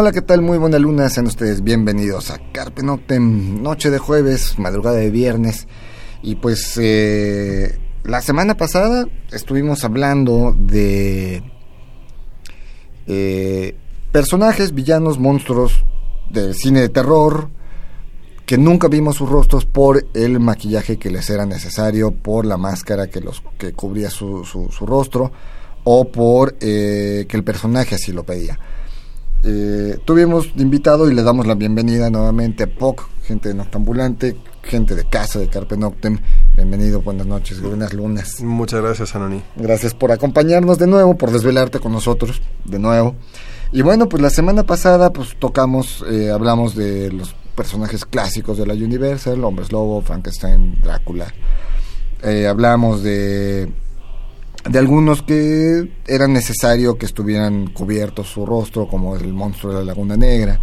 Hola, ¿qué tal? Muy buena luna, sean ustedes bienvenidos a Carpe Noctem, noche de jueves, madrugada de viernes. Y pues eh, la semana pasada estuvimos hablando de eh, personajes, villanos, monstruos del cine de terror, que nunca vimos sus rostros por el maquillaje que les era necesario, por la máscara que, los, que cubría su, su, rostro, o por eh, que el personaje así lo pedía. Eh, tuvimos invitado y le damos la bienvenida nuevamente a POC, gente de Noctambulante, gente de casa de Carpe Noctem. Bienvenido, buenas noches, buenas lunas. Muchas gracias, Anoni. Gracias por acompañarnos de nuevo, por desvelarte con nosotros de nuevo. Y bueno, pues la semana pasada pues tocamos, eh, hablamos de los personajes clásicos de la Universal, Hombres Lobo, Frankenstein, Drácula. Eh, hablamos de de algunos que era necesario que estuvieran cubiertos su rostro, como el monstruo de la Laguna Negra,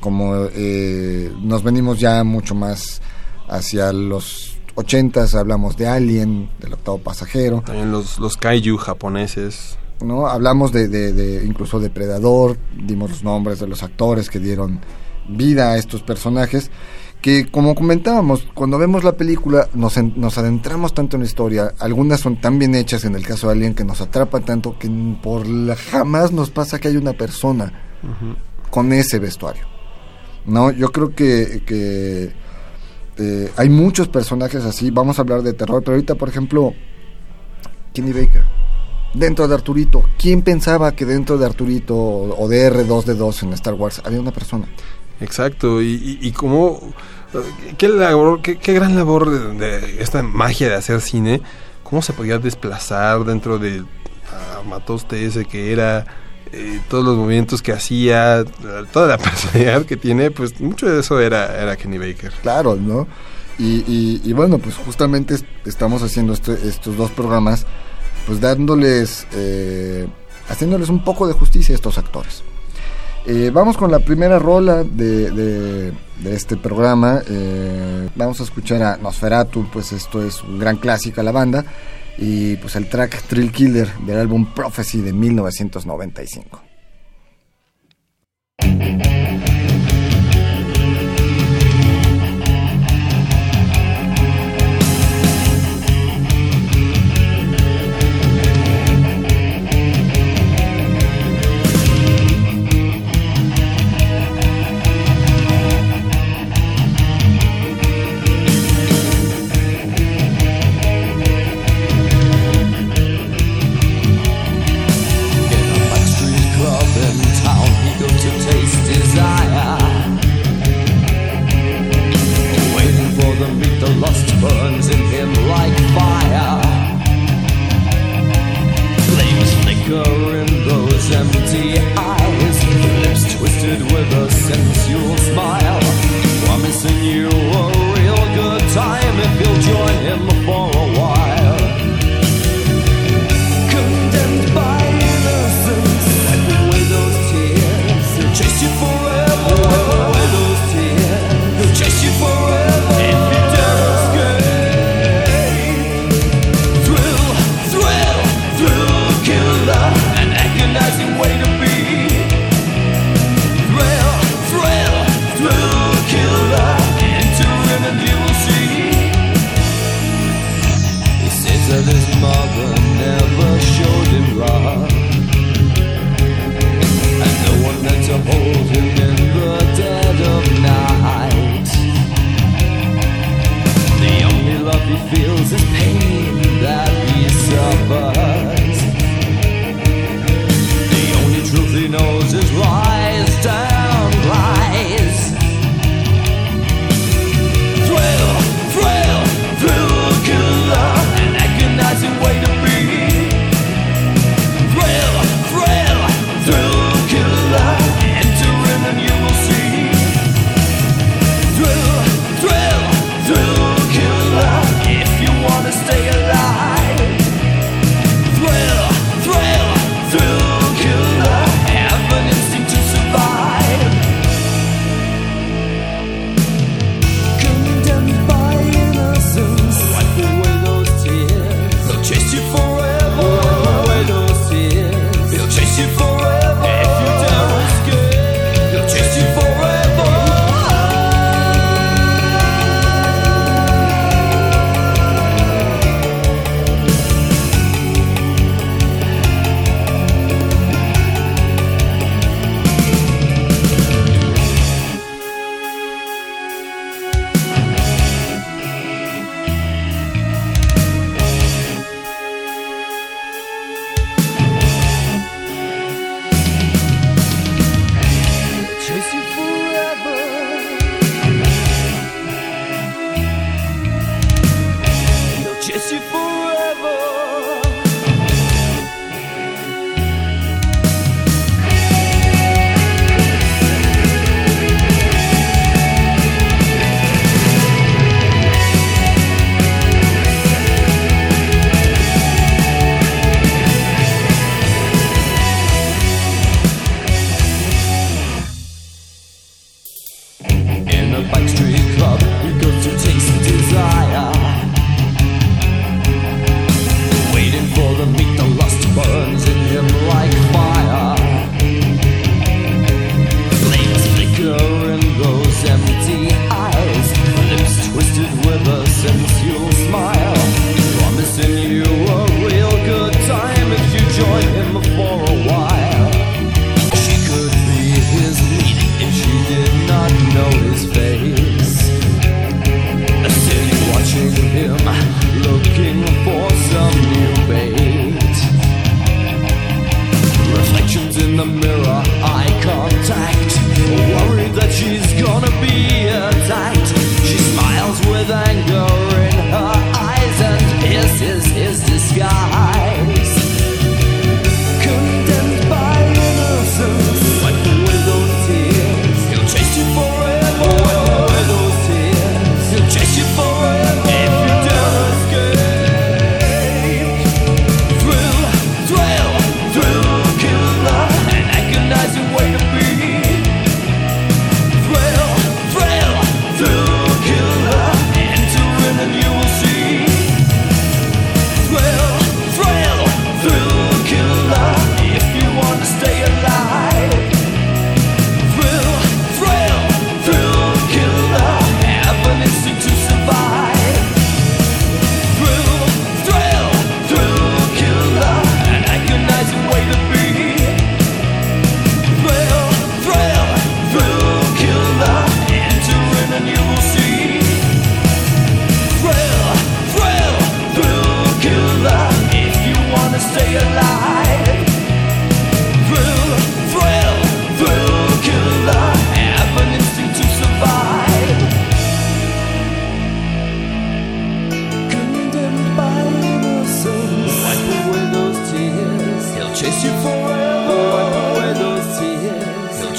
como eh, nos venimos ya mucho más hacia los ochentas, hablamos de Alien, del octavo pasajero. También los, los kaiju japoneses. ¿no? Hablamos de, de, de incluso Depredador, dimos los nombres de los actores que dieron vida a estos personajes que como comentábamos, cuando vemos la película nos, nos adentramos tanto en la historia, algunas son tan bien hechas en el caso de Alien que nos atrapa tanto que por la, jamás nos pasa que hay una persona con ese vestuario. No, yo creo que, que eh, hay muchos personajes así, vamos a hablar de terror, pero ahorita por ejemplo, Kenny Baker. Dentro de Arturito, ¿quién pensaba que dentro de Arturito o de R2D2 en Star Wars había una persona? Exacto, y, y, cómo, qué, labor, qué, gran labor de, esta magia de hacer cine, cómo se podía desplazar dentro de uh, Matoste ese que era, eh, todos los movimientos que hacía, toda la personalidad que tiene, pues mucho de eso era, era Kenny Baker. Claro, ¿no? Y, y, bueno, pues justamente estamos haciendo este, estos dos programas, pues dándoles, eh, haciéndoles un poco de justicia a estos actores. Eh, vamos con la primera rola de, este programa. Eh, vamos a escuchar a Nosferatu, pues esto es un gran clásico a la banda. Y pues el track Thrill Killer del álbum Prophecy de 1995.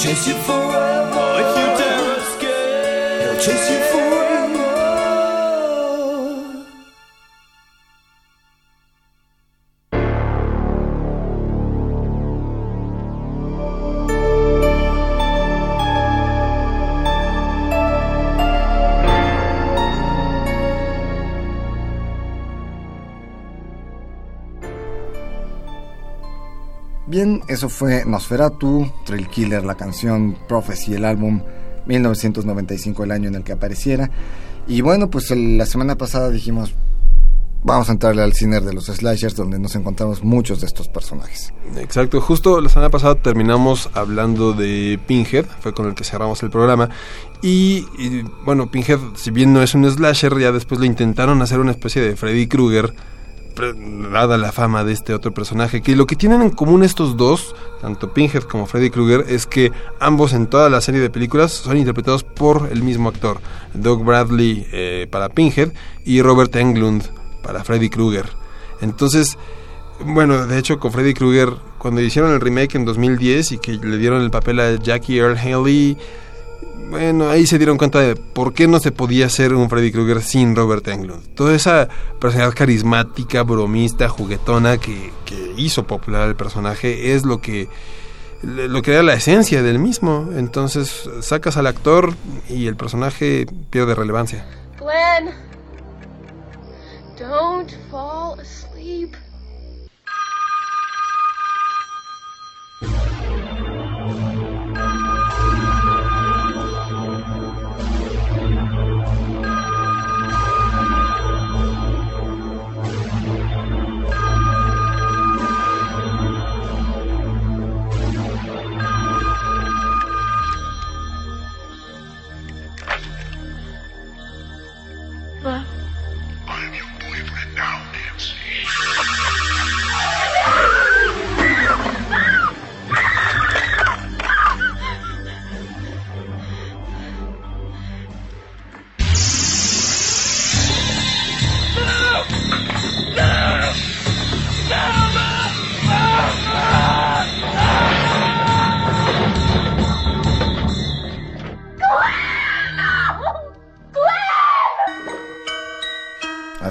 Chase you forever if you dare escape. He'll chase you eso fue Nosferatu, Trail Killer, la canción Prophecy, el álbum 1995, el año en el que apareciera. Y bueno, pues la semana pasada dijimos, vamos a entrarle al cine de los slashers, donde nos encontramos muchos de estos personajes. Exacto, justo la semana pasada terminamos hablando de Pinhead, fue con el que cerramos el programa. Y, y, bueno, Pinhead, si bien no es un slasher, ya después lo intentaron hacer una especie de Freddy Krueger, dada la fama de este otro personaje. Que lo que tienen en común estos dos, tanto Pinhead como Freddy Krueger, es que ambos en toda la serie de películas son interpretados por el mismo actor, Doug Bradley eh, para Pinhead y Robert Englund para Freddy Krueger. Entonces, bueno, de hecho con Freddy Krueger, cuando hicieron el remake en 2010 y que le dieron el papel a Jackie Earl Haley, bueno, ahí se dieron cuenta de por qué no se podía hacer un Freddy Krueger sin Robert Englund. Toda esa personalidad carismática, bromista, juguetona que, hizo popular al personaje es lo que lo que era la esencia del mismo. Entonces sacas al actor y el personaje pierde relevancia. Glenn, don't fall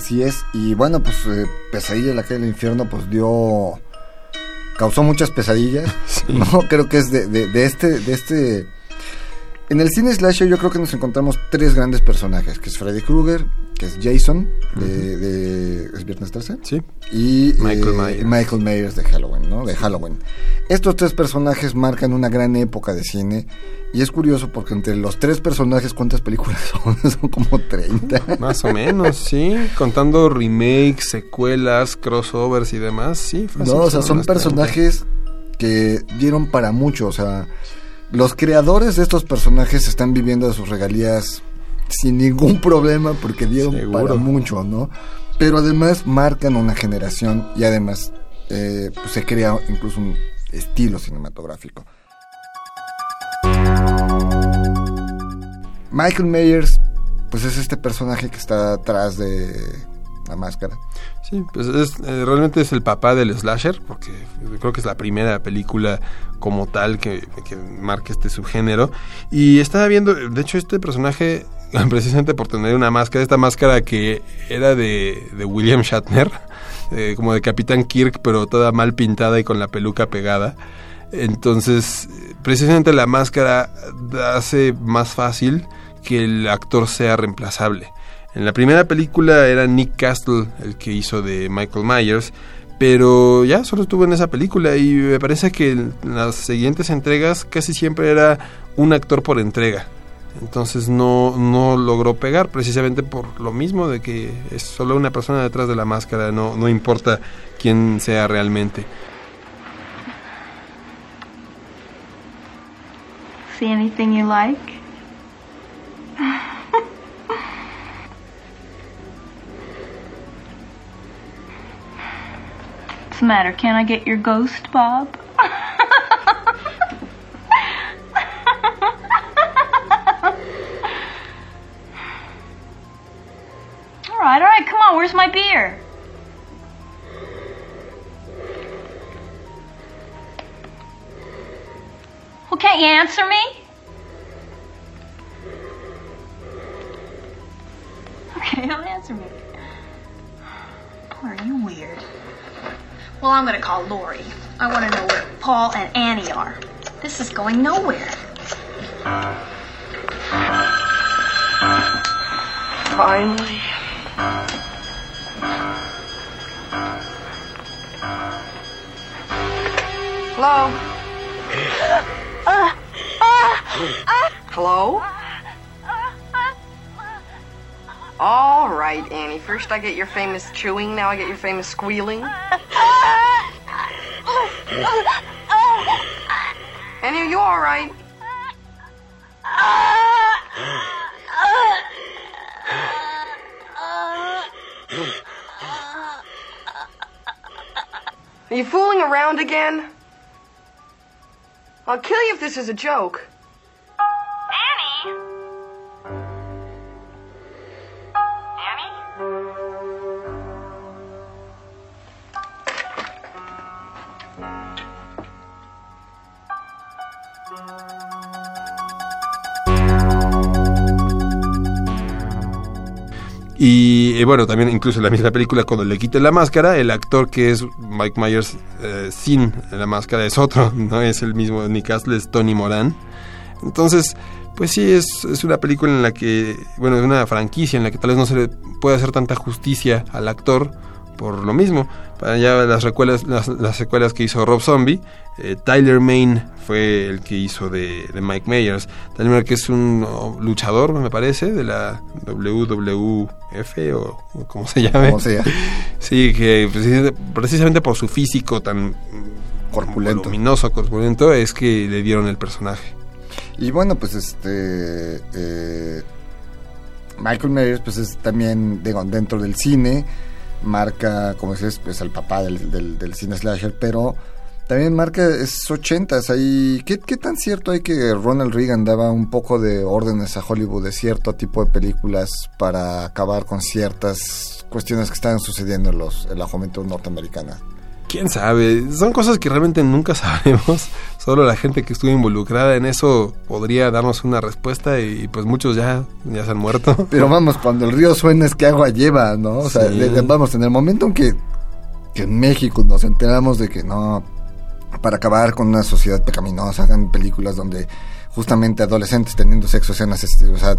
Así es, y bueno, pues eh, Pesadilla la calle del infierno pues dio... causó muchas pesadillas, ¿no? Creo que es de, de, de este... De este en el cine slasher yo creo que nos encontramos tres grandes personajes, que es Freddy Krueger, que es Jason, de, de- ¿es Viernes 13? Sí. y Michael eh, Myers. Michael Myers de Halloween, ¿no? De Halloween. Estos tres personajes marcan una gran época de cine y es curioso porque entre los tres personajes, ¿cuántas películas son? son como 30. Más o menos, sí. Contando remakes, secuelas, crossovers y demás, sí. fácil, No, o sea, son unas 30. personajes que dieron para mucho, o sea, los creadores de estos personajes están viviendo de sus regalías sin ningún problema porque dieron Seguro. para mucho, ¿no? Pero además marcan una generación y además eh, pues se crea incluso un estilo cinematográfico. Michael Myers, pues es este personaje que está atrás de la máscara. Sí, pues es, eh, realmente es el papá del slasher, porque creo que es la primera película como tal que, que marca este subgénero. Y estaba viendo, de hecho, este personaje, precisamente por tener una máscara, esta máscara que era de, de William Shatner, eh, como de Capitán Kirk, pero toda mal pintada y con la peluca pegada. Entonces, precisamente la máscara hace más fácil que el actor sea reemplazable. En la primera película era Nick Castle el que hizo de Michael Myers, pero ya solo estuvo en esa película y me parece que en las siguientes entregas casi siempre era un actor por entrega. Entonces no, no logró pegar precisamente por lo mismo de que es solo una persona detrás de la máscara, no, no importa quién sea realmente. See anything you like? What's the matter? Can't I get your ghost, Bob? all right, all right, come on. Where's my beer? Well, can't you answer me? Okay, don't answer me. Boy, are you weird. Well, I'm gonna call Lori. I want to know where Paul and Annie are. This is going nowhere. Finally. Hello? Uh, uh, uh, Hello? All right, Annie. First I get your famous chewing, now I get your famous squealing. Annie, are you all right? Are you fooling around again? I'll kill you if this is a joke. Bueno, también incluso en la misma película, cuando le quiten la máscara, el actor que es Mike Myers eh, sin la máscara es otro, no es el mismo Nick Castle, es Tony Moran. Entonces, pues sí, es, es una película en la que, bueno, es una franquicia en la que tal vez no se le puede hacer tanta justicia al actor por lo mismo. Para ya las, secuelas, las, las secuelas que hizo Rob Zombie, eh, Tyler Main fue el que hizo de, de Mike Myers. Tyler Main que es un luchador, me parece, de la WWF o, o como se llame. Como sea. Sí, que precisamente, por su físico tan Corpulento. voluminoso, corpulento, es que le dieron el personaje. Y bueno, pues este. eh, Michael Myers, pues es también digo, dentro del cine, marca, como dices, pues el papá del, del, del cine slasher, pero también marca, es ochentas. Ahí, ¿qué, ¿Qué tan cierto hay que Ronald Reagan daba un poco de órdenes a Hollywood de cierto tipo de películas para acabar con ciertas cuestiones que estaban sucediendo en, los, en la juventud norteamericana? Quién sabe, son cosas que realmente nunca sabemos. Solo la gente que estuvo involucrada en eso podría darnos una respuesta y pues muchos ya, ya se han muerto. Pero vamos, cuando el río suena es que agua lleva, ¿no? O sea, Sí. vamos, en el momento en que, que en México nos enteramos de que no, para acabar con una sociedad pecaminosa, hagan películas donde justamente adolescentes teniendo sexo sean asesinos, o sea,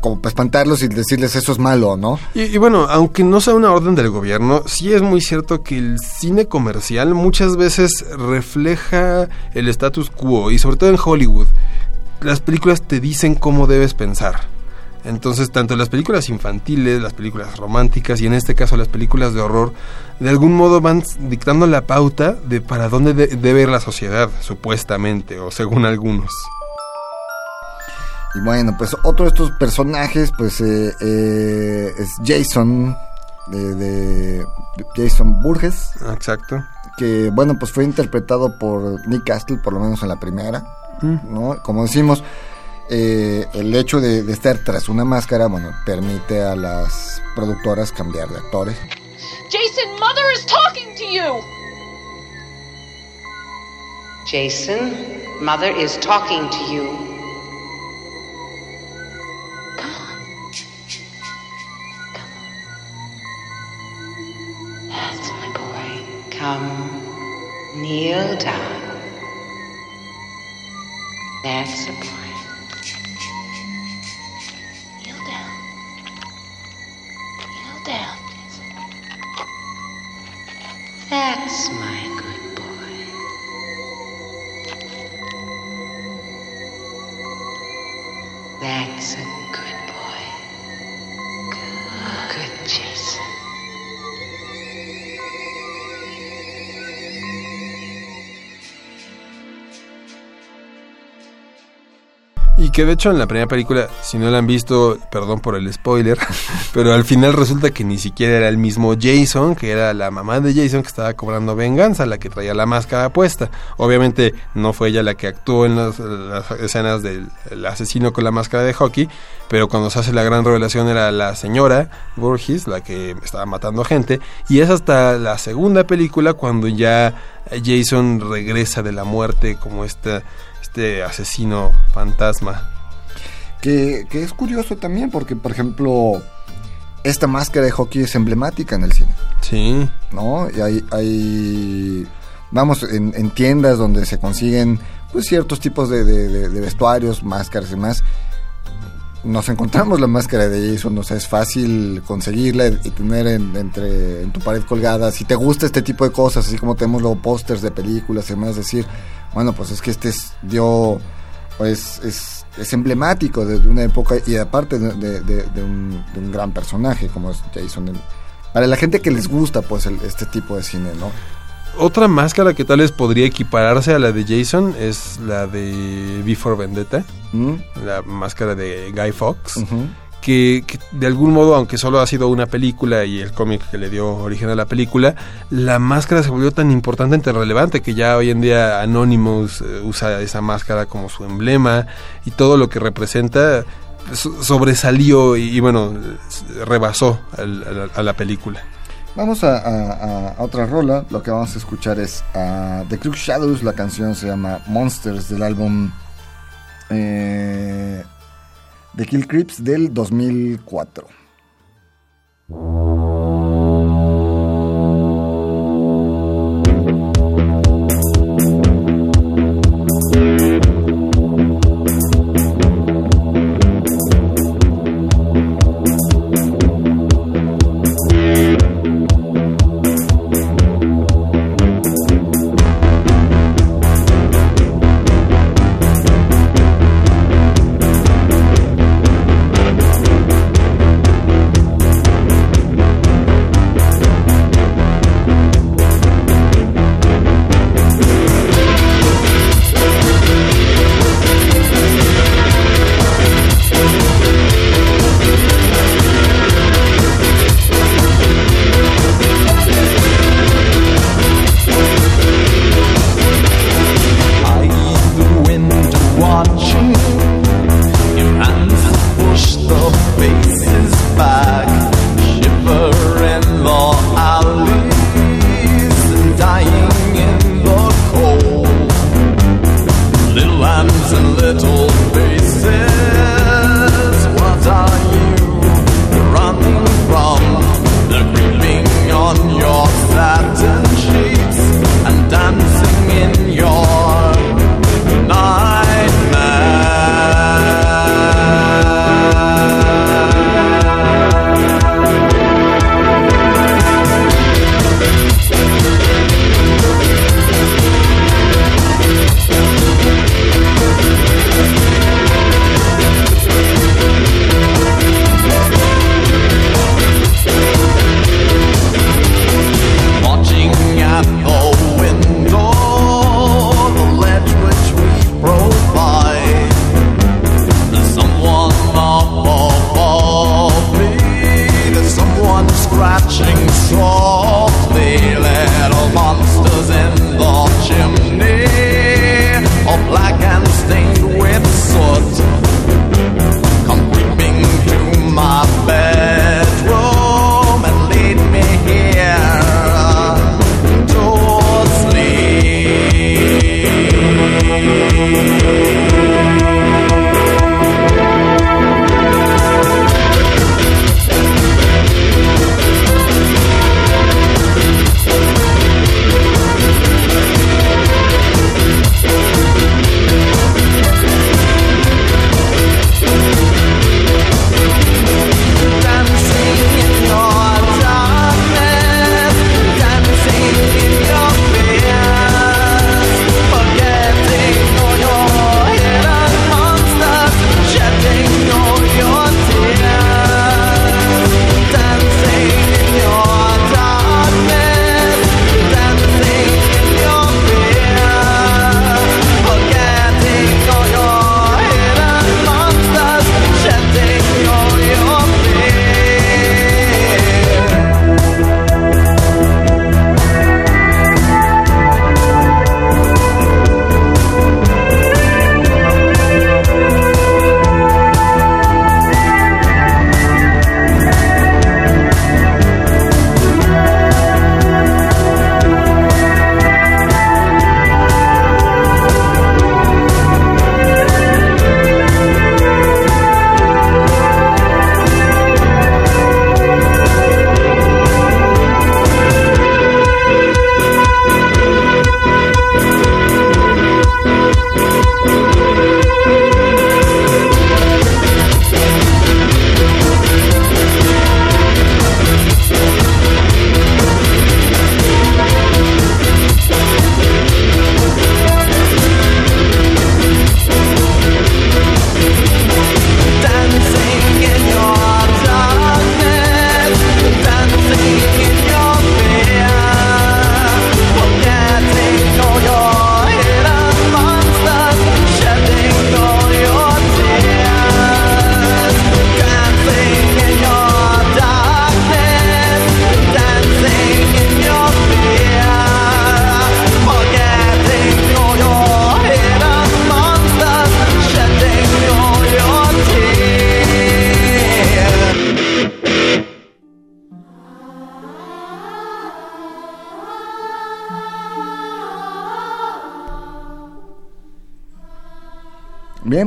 como para espantarlos y decirles eso es malo, ¿no? Y, bueno, aunque no sea una orden del gobierno, sí es muy cierto que el cine comercial muchas veces refleja el status quo y sobre todo en Hollywood. Las películas te dicen cómo debes pensar. Entonces, tanto las películas infantiles, las películas románticas y en este caso las películas de horror, de algún modo van dictando la pauta de para dónde de- debe ir la sociedad, supuestamente, o según algunos. Y bueno, pues otro de estos personajes, pues eh, eh, es Jason, de, de Jason Burgess, Exacto. que bueno, pues fue interpretado por Nick Castle, por lo menos en la primera, ¿no? Como decimos, eh, el hecho de, de estar tras una máscara, bueno, permite a las productoras cambiar de actores. Jason, Mother is talking to you! Jason, Mother is talking to you. Kneel down. That's the boy. Que de hecho en la primera película, si no la han visto, perdón por el spoiler, pero al final resulta que ni siquiera era el mismo Jason, que era la mamá de Jason que estaba cobrando venganza, la que traía la máscara puesta. Obviamente no fue ella la que actuó en las, escenas del el asesino con la máscara de hockey, pero cuando se hace la gran revelación era la señora Burgess, la que estaba matando gente, y es hasta la segunda película cuando ya Jason regresa de la muerte como esta este asesino fantasma. Que, que es curioso también porque, por ejemplo, esta máscara de hockey es emblemática en el cine, Sí, ¿no? Y hay, hay vamos, en, en tiendas donde se consiguen pues ciertos tipos de, de- de- de vestuarios, máscaras y más. Nos encontramos la máscara de Jason, o sea, es fácil conseguirla y tener en, entre, en tu pared colgada. Si te gusta este tipo de cosas, así como tenemos luego pósters de películas y demás, decir, bueno, pues es que este es, dio, pues es, es emblemático de, una época y aparte de, de- de- de un, un gran personaje como es Jason. Para la gente que les gusta, pues, el- este tipo de cine, ¿no? Otra máscara que tal vez podría equipararse a la de Jason es la de Before Vendetta, ¿Mm? la máscara de Guy Fawkes, Ujú. que, que de algún modo, aunque solo ha sido una película y el cómic que le dio origen a la película, la máscara se volvió tan importante, tan relevante, que ya hoy en día Anonymous eh, usa esa máscara como su emblema y todo lo que representa so- sobresalió y, y, bueno, eh, rebasó al- a la película. Vamos a, otra rola. Lo que vamos a escuchar es a The Crook Shadows. La canción se llama Monsters del álbum eh, The Kill Creeps del 2004.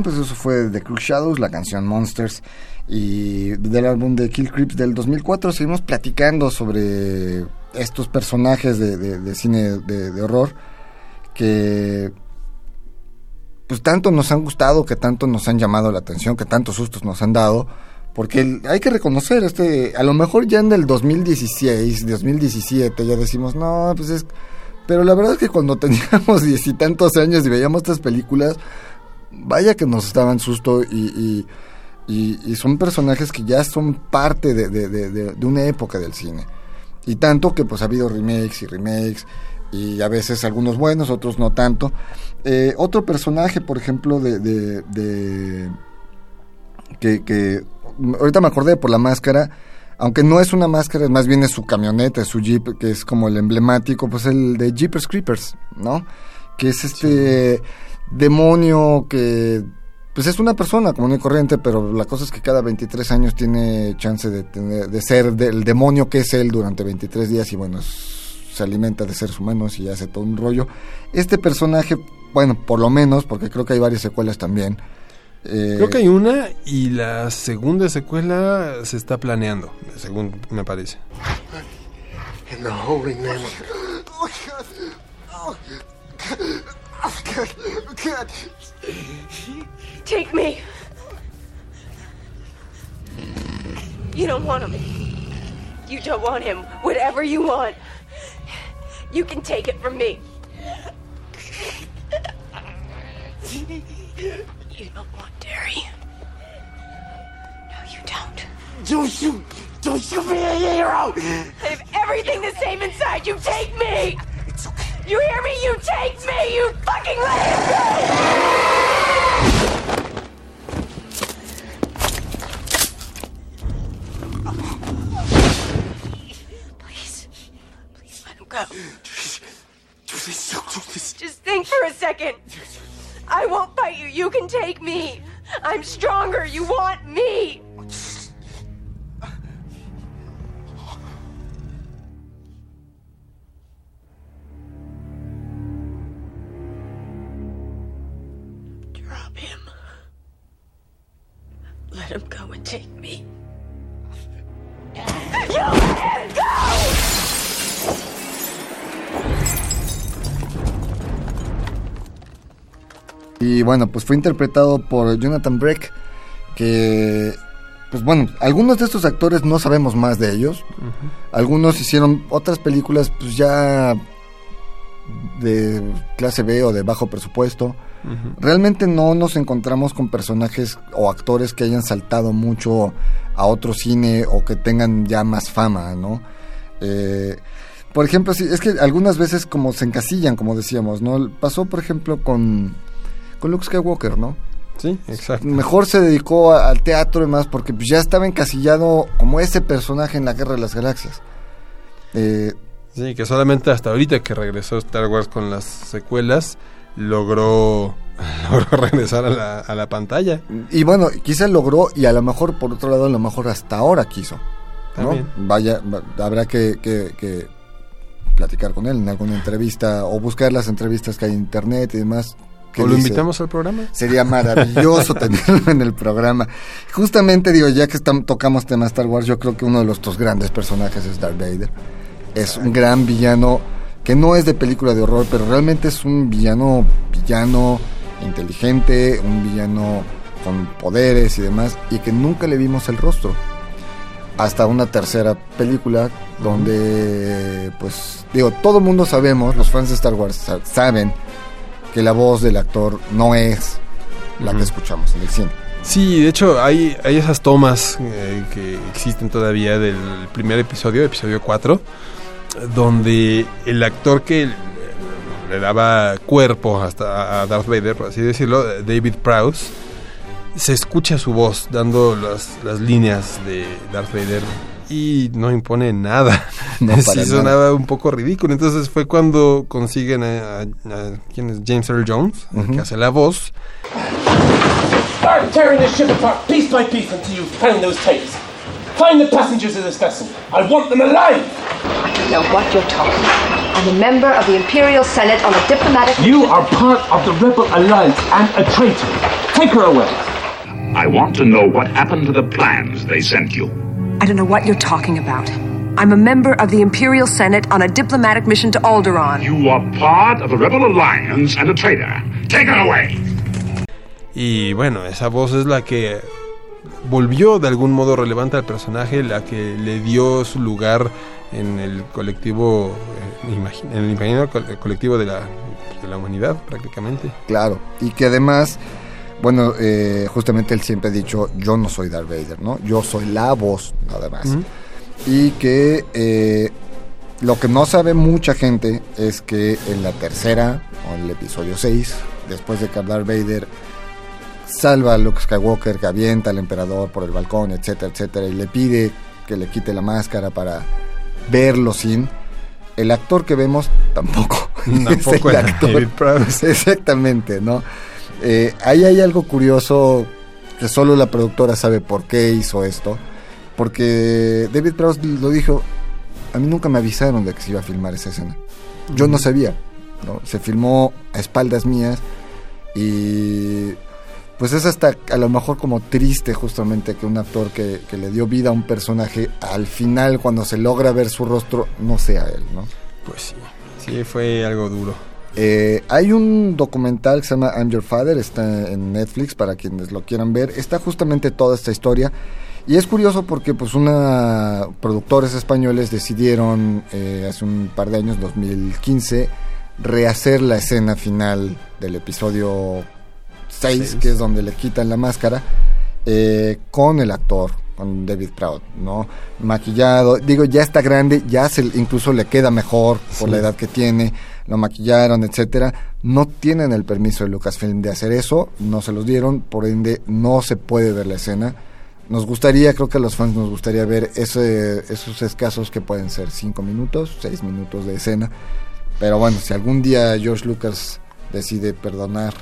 Pues eso fue The Cruz Shadows, la canción Monsters y del álbum de Kill Creeps del 2004. Seguimos platicando sobre estos personajes de, cine de, horror que pues tanto nos han gustado, que tanto nos han llamado la atención, que tantos sustos nos han dado, porque hay que reconocer este, a lo mejor ya en el 2016, 2017 ya decimos, no, pues es pero la verdad es que cuando teníamos diez y tantos años y veíamos estas películas, vaya que nos daban susto y, y, son personajes que ya son parte de, de- de- de- una época del cine. Y tanto que pues ha habido remakes y remakes y a veces algunos buenos, otros no tanto. Eh, otro personaje, por ejemplo, de- que, que ahorita me acordé por la máscara, aunque no es una máscara, más bien es su camioneta, es su jeep, que es como el emblemático, pues el de Jeepers Creepers, ¿no? Que es este demonio que pues es una persona común y corriente, pero la cosa es que cada 23 años tiene chance de, tener, de ser del demonio que es él durante 23 días y bueno, es- se alimenta de seres humanos y hace todo un rollo. Este personaje, bueno, por lo menos, porque creo que hay varias secuelas también. eh, Creo que hay una y la segunda secuela se está planeando, según me parece. In the holy name Oh, take me. You don't want him. You don't want him. Whatever you want. You can take it from me. You don't want Derry. No, you don't. Don't you, don't you be a hero! And if everything the same inside you, take me! You hear me? You take me! You fucking let him go! Please. Please let him go. Just think for a second. I won't fight you. You can take me. I'm stronger. You want me. Let him go and take me. You let him go! Y bueno, pues fue interpretado por Jonathan Breck, que, pues bueno, algunos de estos actores no sabemos más de ellos. Algunos hicieron otras películas, pues ya de clase B o de bajo presupuesto. Realmente no nos encontramos con personajes o actores que hayan saltado mucho a otro cine o que tengan ya más fama, ¿no? Eh, por ejemplo, sí, es que algunas veces como se encasillan, como decíamos, ¿no? Pasó, por ejemplo, con, con Luke Skywalker, ¿no? Sí, exacto. Mejor se dedicó a- al teatro y más porque pues, ya estaba encasillado como ese personaje en la Guerra de las Galaxias. Eh, Sí, que solamente hasta ahorita que regresó Star Wars con las secuelas, logró, logró regresar a la, a la pantalla. y bueno, quizá logró y a lo mejor, por otro lado, a lo mejor hasta ahora quiso. ¿no? También. Vaya, va- habrá que, que- que platicar con él en alguna entrevista o buscar las entrevistas que hay en internet y demás. ¿O lo dice. invitamos al programa? Sería maravilloso tenerlo en el programa. Justamente digo, ya que tocamos tema Star Wars, yo creo que uno de los dos grandes personajes es Darth Vader. Es un gran villano que no es de película de horror, pero realmente es un villano villano inteligente, un villano con poderes y demás, y que nunca le vimos el rostro. Hasta una tercera película donde, pues, digo, todo el mundo sabemos, los fans de Star Wars sa- saben que la voz del actor no es la que escuchamos en el cine. Sí, de hecho hay, hay esas tomas eh, que existen todavía del primer episodio, episodio 4, donde el actor que le daba cuerpo hasta a Darth Vader, por así decirlo, David Prowse, se escucha su voz dando las, las líneas de Darth Vader y no impone nada. No, sí para nada. sonaba un poco ridículo. Entonces fue cuando consiguen a, a- a- ¿quién es? James Earl Jones, el que hace la voz. Start tearing this ship apart piece by piece until you find those tapes. Find the passengers of this vessel. I want them alive. I don't know what you're talking about. I'm a member of the Imperial Senate on a diplomatic. You are part of the Rebel Alliance and a traitor. Take her away. I want to know what happened to the plans they sent you. I don't know what you're talking about. I'm a member of the Imperial Senate on a diplomatic mission to Alderaan. You are part of the Rebel Alliance and a traitor. Take her away. Y bueno, esa voz es la que volvió de algún modo relevante al personaje, la que le dio su lugar en el colectivo, eh, en el imaginario co- colectivo de la, de la humanidad prácticamente. Claro, y que además, bueno, eh, justamente él siempre ha dicho, yo no soy Darth Vader, ¿no? Yo soy la voz, nada más. Y que eh, lo que no sabe mucha gente es que en la tercera, o en el episodio 6, después de que Darth Vader salva a Luke Skywalker, que avienta al emperador por el balcón, etcétera, etcétera, y le pide que le quite la máscara para verlo sin... El actor que vemos tampoco, Tampoco es el actor. Exactamente, ¿no? Eh, ahí hay algo curioso que solo la productora sabe por qué hizo esto. Porque David Prowse lo dijo, a mí nunca me avisaron de que se iba a filmar esa escena. Yo no sabía, ¿no? Se filmó a espaldas mías y pues es hasta a lo mejor como triste justamente que un actor que, que le dio vida a un personaje al final cuando se logra ver su rostro no sea él, ¿no? Pues sí, sí, fue algo duro. Eh, hay un documental que se llama I'm Your Father, está en Netflix para quienes lo quieran ver. Está justamente toda esta historia. Y es curioso porque pues una productores españoles decidieron eh, hace un par de años, 2015, rehacer la escena final del episodio 6, Seis. que es donde le quitan la máscara, eh, con el actor, con David Proud, ¿no? Maquillado, digo, ya está grande, ya se, incluso le queda mejor por Sí. la edad que tiene, lo maquillaron, etcétera. No tienen el permiso de Lucasfilm de hacer eso, no se los dieron, por ende no se puede ver la escena. Nos gustaría, creo que a los fans nos gustaría ver ese, esos escasos que pueden ser 5 minutos, 6 minutos de escena. Pero bueno, si algún día George Lucas decide perdonar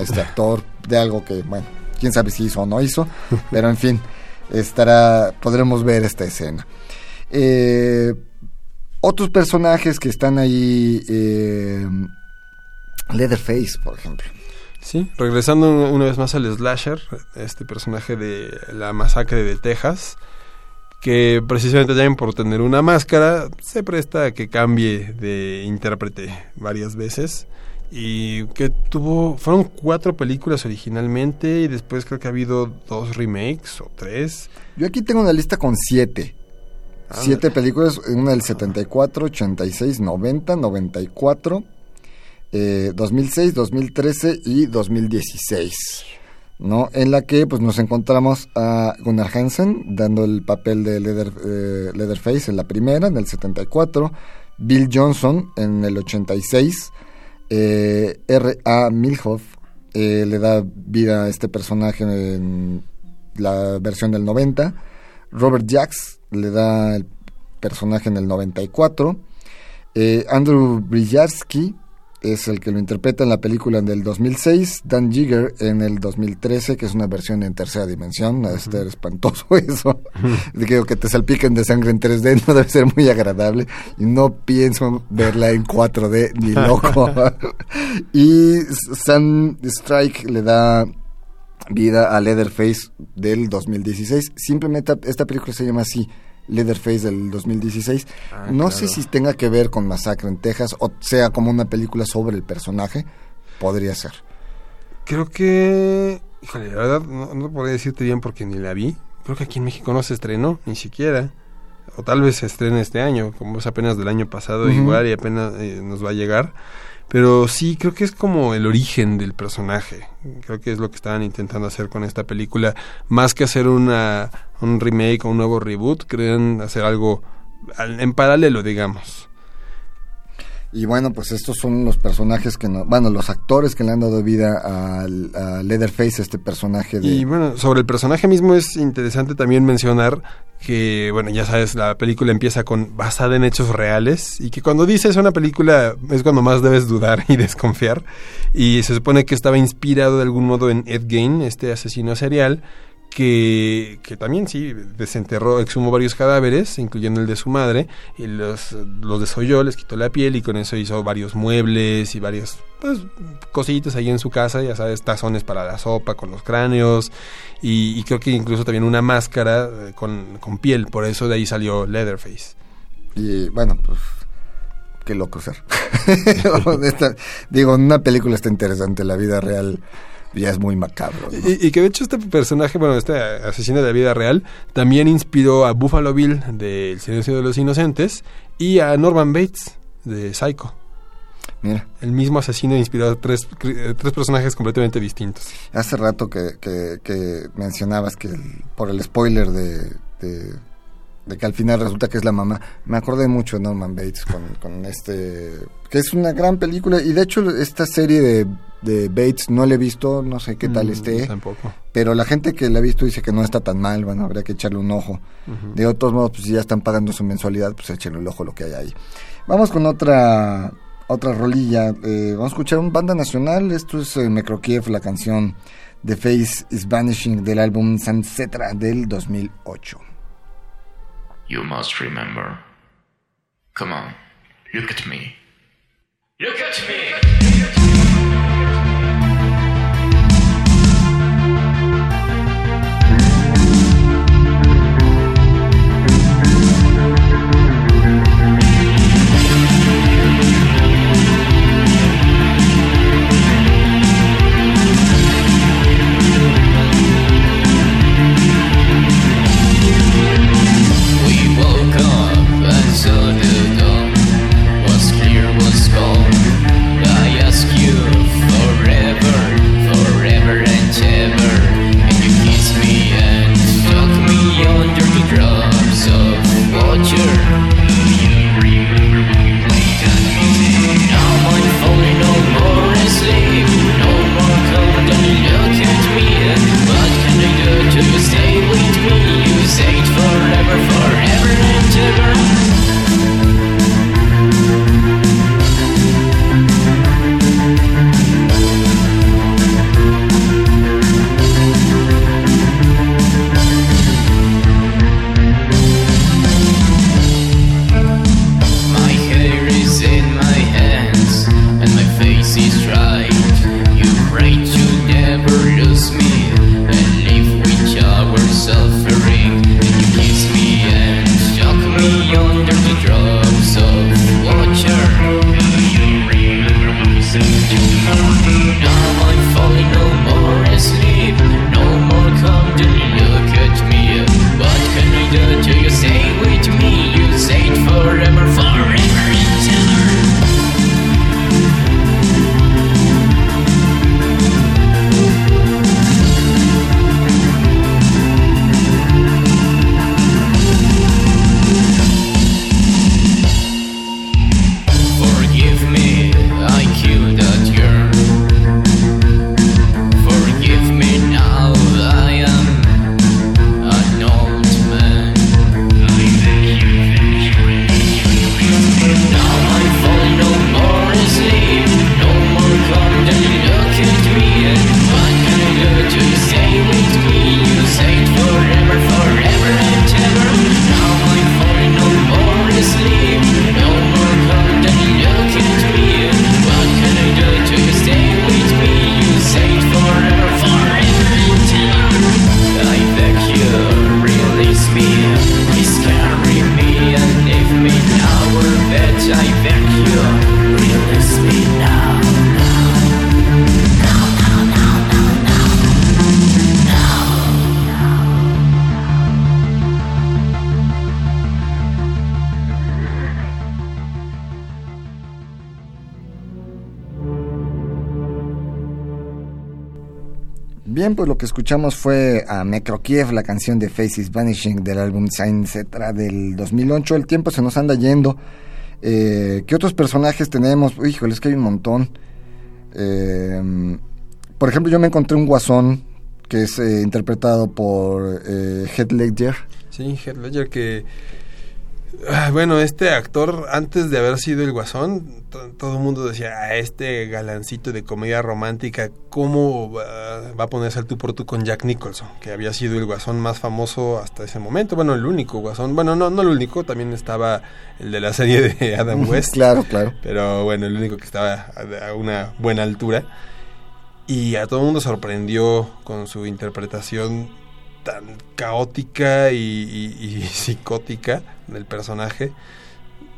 este actor de algo que, bueno, quién sabe si hizo o no hizo, pero en fin, estará, podremos ver esta escena. Eh, otros personajes que están ahí, eh, Leatherface, por ejemplo. Sí, regresando una vez más al slasher, este personaje de la masacre de Texas, que precisamente también por tener una máscara se presta a que cambie de intérprete varias veces y que tuvo fueron cuatro películas originalmente y después creo que ha habido dos remakes o tres. Yo aquí tengo una lista con siete. Siete películas, una del 74, 86, 90, 94, eh, 2006, 2013 y 2016. ¿no? En la que pues nos encontramos a Gunnar Hansen dando el papel de Leather, eh, Leatherface en la primera, en el 74, Bill Johnson en el 86, eh, R.A. Milhoff eh, le da vida a este personaje en la versión del 90, Robert Jacks le da el personaje en el 94, eh, Andrew Brzezinski es el que lo interpreta en la película del 2006, Dan Jigger en el 2013, que es una versión en tercera dimensión, debe ser espantoso eso, Digo que te salpiquen de sangre en 3D no debe ser muy agradable, y no pienso verla en 4D ni loco. y Sam Strike le da vida a Leatherface del 2016, simplemente esta película se llama así, Leatherface del 2016. Ah, no claro. sé si tenga que ver con Masacre en Texas o sea como una película sobre el personaje. Podría ser. Creo que, híjole, la verdad no, no podría decirte bien porque ni la vi. Creo que aquí en México no se estrenó, ni siquiera. O tal vez se estrene este año, como es apenas del año pasado, igual y apenas eh, nos va a llegar. Pero sí, creo que es como el origen del personaje. Creo que es lo que estaban intentando hacer con esta película. Más que hacer una, un remake o un nuevo reboot, creen hacer algo al- en paralelo, digamos. Y bueno, pues estos son los personajes que no, bueno, los actores que le han dado vida al- a, Leatherface, este personaje de Y bueno, sobre el personaje mismo es interesante también mencionar que, bueno, ya sabes, la película empieza con basada en hechos reales y que cuando dices una película es cuando más debes dudar y desconfiar. Y se supone que estaba inspirado de algún modo en Ed Gein, este asesino serial, que, que también sí desenterró, exhumó varios cadáveres, incluyendo el de su madre, y los, los desolló, les quitó la piel y con eso hizo varios muebles y varias pues, cositas ahí en su casa, ya sabes, tazones para la sopa con los cráneos y, y creo que incluso también una máscara eh, con, con piel, por eso de ahí salió Leatherface. Y bueno, pues qué loco ser. Digo, una película está interesante, la vida real ya es muy macabro. ¿no? Y, y que de hecho este personaje, bueno, este asesino de la vida real, también inspiró a Buffalo Bill de El silencio de los inocentes y a Norman Bates de Psycho. Mira. El mismo asesino inspiró a tres, eh, tres personajes completamente distintos. Hace rato que, que- que mencionabas que el- por el spoiler de, de, de que al final resulta que es la mamá, me acordé mucho de Norman Bates con, con este, que es una gran película y de hecho esta serie de, de Bates no la he visto, no sé qué tal Mm, esté, Tampoco. pero la gente que la ha visto dice que no está tan mal, bueno, habría que echarle un ojo. De otros modos, pues si ya están pagando su mensualidad, pues échenle el ojo lo que hay ahí. Vamos con otra otra rolilla. eh, vamos a escuchar un banda nacional. Esto es eh, Mekrokiev, la canción The Face is Vanishing del álbum Sansetra del 2008. You must remember. Come on, look at me. Look at me! We so lo que escuchamos fue a Necrokiev, la canción de Faces Vanishing del álbum Sign Etc. del 2008. El tiempo se nos anda yendo. Eh, ¿Qué otros personajes tenemos? Híjole, es que hay un montón. Eh, por ejemplo, yo me encontré un guasón que es eh, interpretado por eh, Heath Ledger. Sí, Heath Ledger que... ah, Bueno, este actor, antes de haber sido el guasón, to- todo el mundo decía, a este galancito de comedia romántica, ¿cómo va, va a ponerse al tú por tú con Jack Nicholson? Que había sido el guasón más famoso hasta ese momento. Bueno, el único guasón. Bueno, no, no el único, también estaba el de la serie de Adam West. Claro, claro. Pero bueno, el único que estaba a una buena altura. Y a todo el mundo sorprendió con su interpretación tan caótica y, psicótica del personaje.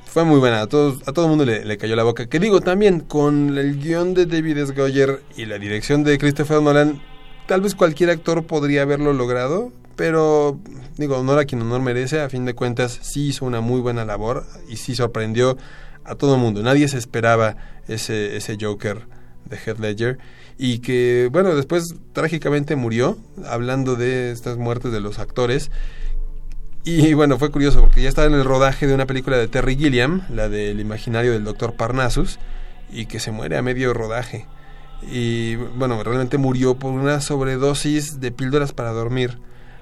Fue muy buena, a, a todo el mundo le, le cayó la boca. Que digo, también con el guion de David S. Goyer y la dirección de Christopher Nolan, tal vez cualquier actor podría haberlo logrado, pero digo, honor a quien honor merece, a fin de cuentas sí hizo una muy buena labor y sí sorprendió a todo el mundo. Nadie se esperaba ese, ese Joker de Heath Ledger y que, bueno, después trágicamente murió, hablando de estas muertes de los actores. Y bueno, fue curioso porque ya estaba en el rodaje de una película de Terry Gilliam, la del imaginario del doctor Parnassus, y que se muere a medio rodaje. Y bueno, realmente murió por una sobredosis de píldoras para dormir.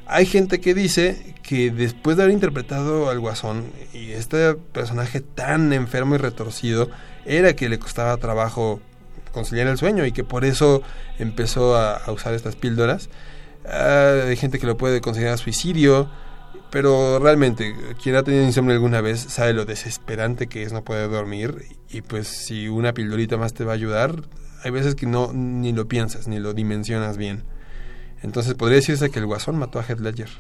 Hay gente que dice que después de haber interpretado al guasón y este personaje tan enfermo y retorcido, era que le costaba trabajo conciliar el sueño y que por eso empezó a, usar estas píldoras. Ah, hay gente que lo puede considerar suicidio, pero realmente quien ha tenido insomnio alguna vez sabe lo desesperante que es no poder dormir y pues si una pildorita más te va a ayudar, hay veces que no ni lo piensas ni lo dimensionas bien. Entonces podría decirse que el guasón mató a Heath Ledger.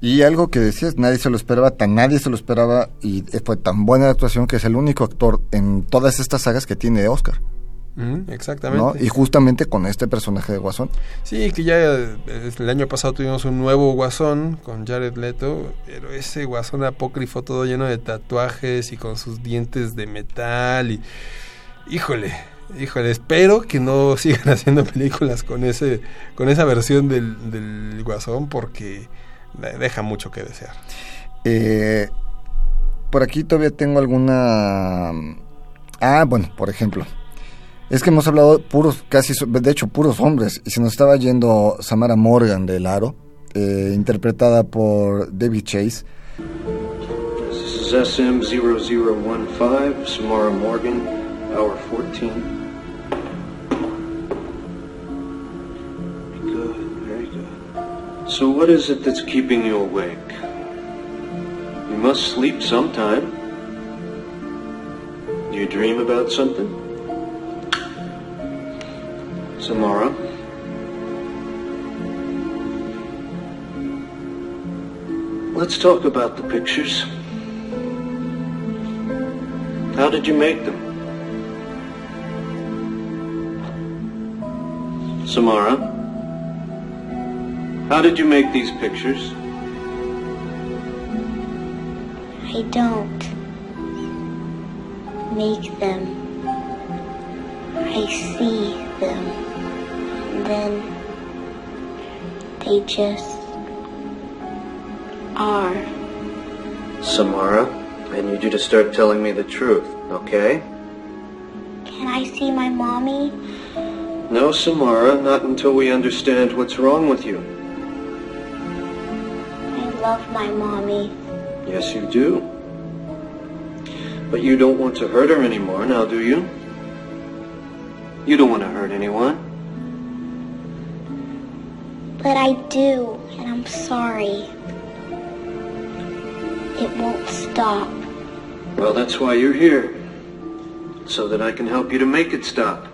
Y algo que decías, nadie se lo esperaba, tan nadie se lo esperaba y fue tan buena la actuación que es el único actor en todas estas sagas que tiene Oscar. Mm, exactamente. ¿no? Y justamente con este personaje de Guasón. Sí, que ya eh, el año pasado tuvimos un nuevo Guasón con Jared Leto, pero ese Guasón apócrifo todo lleno de tatuajes y con sus dientes de metal y híjole, híjole, espero que no sigan haciendo películas con ese con esa versión del, del Guasón porque de- deja mucho que desear. Eh, por aquí todavía tengo alguna... Ah, bueno, por ejemplo. Es que hemos hablado puros, casi, de hecho, puros hombres. Y se nos estaba yendo Samara Morgan del Aro, eh, interpretada por David Chase. This is SM0015, Samara Morgan, hour 14. Good, very good. So, what is it that's keeping you awake? You must sleep sometime. Do you dream about something? Samara? Let's talk about the pictures. How did you make them? Samara, how did you make these pictures? I don't make them. I see them. And then they just are. Samara, I need you to start telling me the truth, okay? Can I see my mommy? No, Samara, not until we understand what's wrong with you. I love my mommy. Yes, you do. But you don't want to hurt her anymore, now do you? You don't want to hurt anyone. But I do, and I'm sorry. It won't stop. Well, that's why you're here. So that I can help you to make it stop.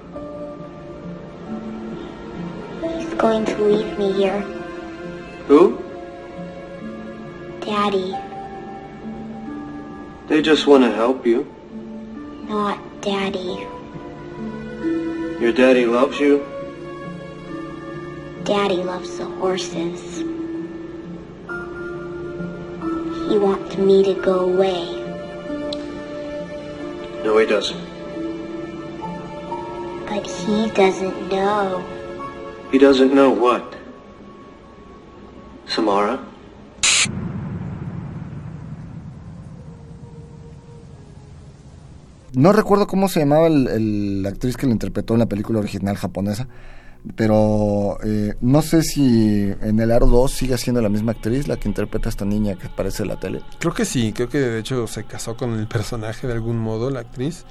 He's going to leave me here. Who? Daddy, They just want to help you. not Daddy. Your daddy loves you. Daddy loves the horses. He wants me to go away. No, he doesn't. But he doesn't know. He doesn't know what. Samara? No recuerdo cómo se llamaba el, el- la actriz que la interpretó en la película original japonesa, pero eh, no sé si en el Aro 2 sigue siendo la misma actriz la que interpreta a esta niña que aparece en la tele. Creo que sí, creo que de hecho se casó con el personaje de algún modo, la actriz.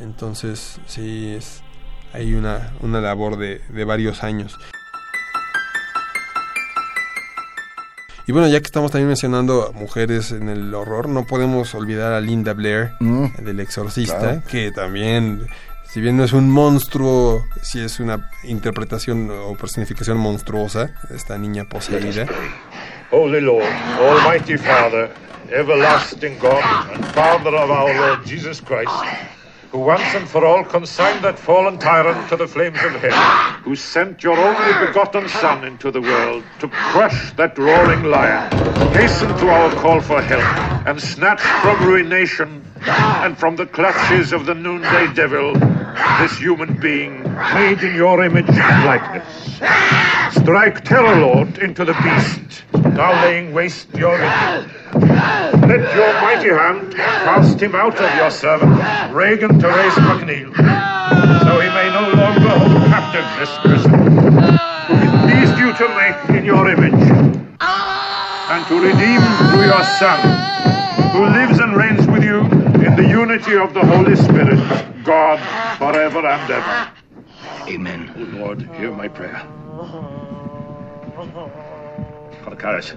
Entonces, sí, es hay una, una labor de, de varios años. Y bueno, ya que estamos también mencionando mujeres en el horror, no podemos olvidar a Linda Blair, Mm, del exorcista, claro. que también, si bien no es un monstruo, sí es una interpretación o personificación monstruosa, esta niña poseída. Holy Lord, Almighty Father, everlasting God, and Father of our Lord Jesus Christ, who once and for all consigned that fallen tyrant to the flames of hell, who sent your only begotten Son into the world to crush that roaring lion, hasten to our call for help, and snatch from ruination and from the clutches of the noonday devil this human being made in your image and likeness. Strike terror, Lord, into the beast, now laying waste your image. Let your mighty hand cast him out of your servant, Regan Therese McNeil, so he may no longer hold captive this prison. It pleased you to make in your image, and to redeem through your Son, who lives and reigns with you in the unity of the Holy Spirit, God, forever and ever. Amen. Lord, hear my prayer. For courage.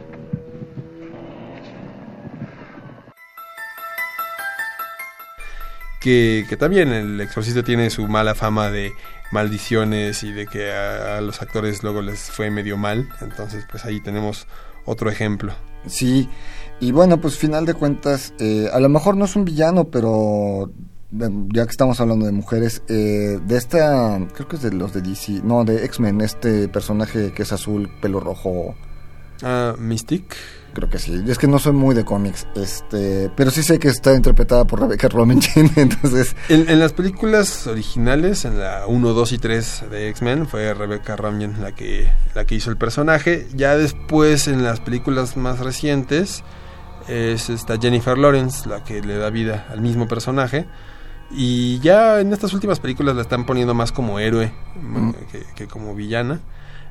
que, que también el exorcista tiene su mala fama de maldiciones y de que a, a los actores luego les fue medio mal. Entonces, pues ahí tenemos otro ejemplo. Sí, y bueno, pues final de cuentas, eh, a lo mejor no es un villano, pero ya que estamos hablando de mujeres, eh, de esta, creo que es de los de DC, no, de X-Men, este personaje que es azul, pelo rojo. Ah, Mystic. Creo que sí, es que no soy muy de cómics, este, pero sí sé que está interpretada por Rebecca Romijn, entonces... En, en las películas originales, en la 1, 2 y 3 de X-Men, fue Rebecca Romijn la que, la que hizo el personaje. Ya después, en las películas más recientes, es esta Jennifer Lawrence la que le da vida al mismo personaje. Y ya en estas últimas películas la están poniendo más como héroe Mm. que, que como villana.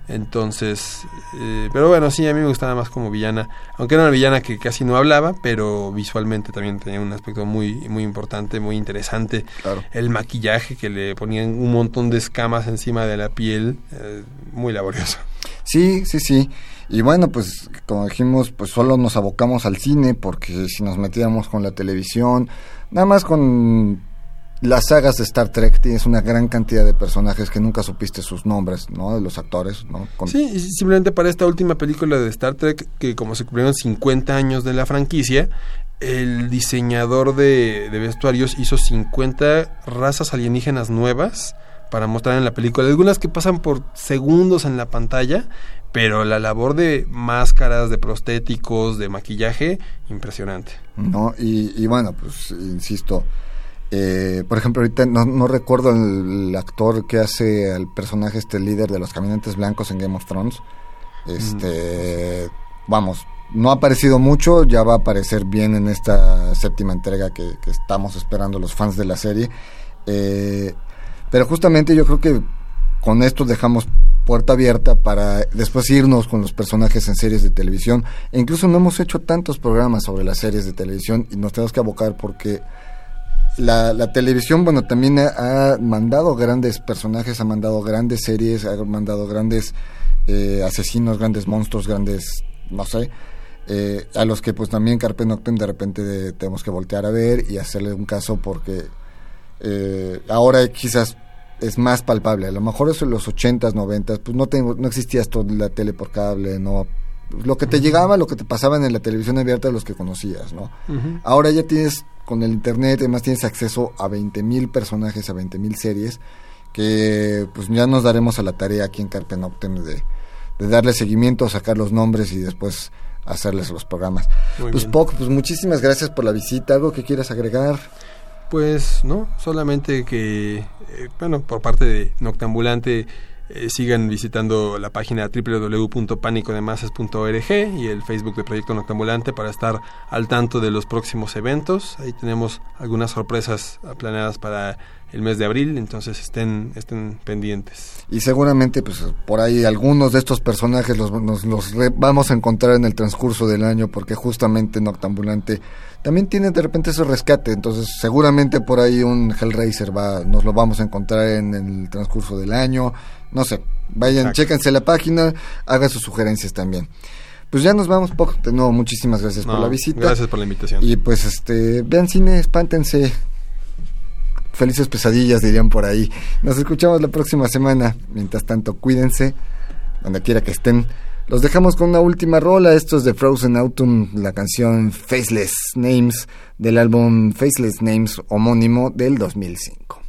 Entonces, eh, pero bueno, sí, a mí me gustaba más como villana. Aunque era una villana que casi no hablaba, pero visualmente también tenía un aspecto muy, muy importante, muy interesante. El maquillaje que le ponían un montón de escamas encima de la piel, eh, muy laborioso. Sí, sí, sí. Y bueno, pues como dijimos, pues solo nos abocamos al cine porque si nos metíamos con la televisión, nada más con las sagas de Star Trek tienes una gran cantidad de personajes que nunca supiste sus nombres, ¿no? De los actores, ¿no? Sí, y simplemente para esta última película de Star Trek, que como se cumplieron 50 años de la franquicia, el diseñador de, de vestuarios hizo 50 razas alienígenas nuevas para mostrar en la película. Algunas que pasan por segundos en la pantalla, pero la labor de máscaras, de prostéticos, de maquillaje, impresionante. ¿no? Y, bueno, pues insisto, eh, por ejemplo, ahorita no, recuerdo el, el actor que hace al personaje este líder de los caminantes blancos en Game of Thrones. Este, vamos, no ha aparecido mucho, ya va a aparecer bien en esta séptima entrega que, que estamos esperando los fans de la serie. Eh, pero justamente yo creo que con esto dejamos puerta abierta para después irnos con los personajes en series de televisión. E incluso no hemos hecho tantos programas sobre las series de televisión y nos tenemos que abocar porque la, la televisión, bueno, también ha, mandado grandes personajes, ha mandado grandes series, ha mandado grandes eh, asesinos, grandes monstruos, grandes, no sé, eh, a los que pues también Carpe Noctem de repente tenemos que voltear a ver y hacerle un caso porque eh, ahora quizás es más palpable. A lo mejor eso en los 80s, 90s, pues no, tengo, no existía esto de la tele por cable, no. Lo que te llegaba, lo que te pasaban en la televisión abierta, los que conocías, ¿no? Ahora ya tienes, con el internet, además tienes acceso a 20.000 personajes, a 20.000 series, que pues ya nos daremos a la tarea aquí en Carpe Noctem de, de darle seguimiento, sacar los nombres y después hacerles los programas. Muy pues bien. Poc, pues muchísimas gracias por la visita. ¿Algo que quieras agregar? Pues no, solamente que, eh, bueno, por parte de Noctambulante eh, sigan visitando la página www.panicodemasas.org y el Facebook de Proyecto Noctambulante para estar al tanto de los próximos eventos. Ahí tenemos algunas sorpresas planeadas para el mes de abril, entonces estén, estén pendientes. Y seguramente, pues por ahí algunos de estos personajes los, nos los re- vamos a encontrar en el transcurso del año, porque justamente Noctambulante también tiene de repente ese rescate. Entonces, seguramente por ahí un Hellraiser va, nos lo vamos a encontrar en el transcurso del año. No sé, vayan, Exacto. chéquense la página, hagan sus sugerencias también. Pues ya nos vamos, Poc. De nuevo, muchísimas gracias por la visita. Gracias por la invitación. Y pues, este, vean cine, espántense. Felices pesadillas, dirían por ahí. Nos escuchamos la próxima semana. Mientras tanto, cuídense, donde quiera que estén. Los dejamos con una última rola. Esto es de Frozen Autumn, la canción Faceless Names del álbum Faceless Names homónimo del 2005.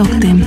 Carpe Noctem.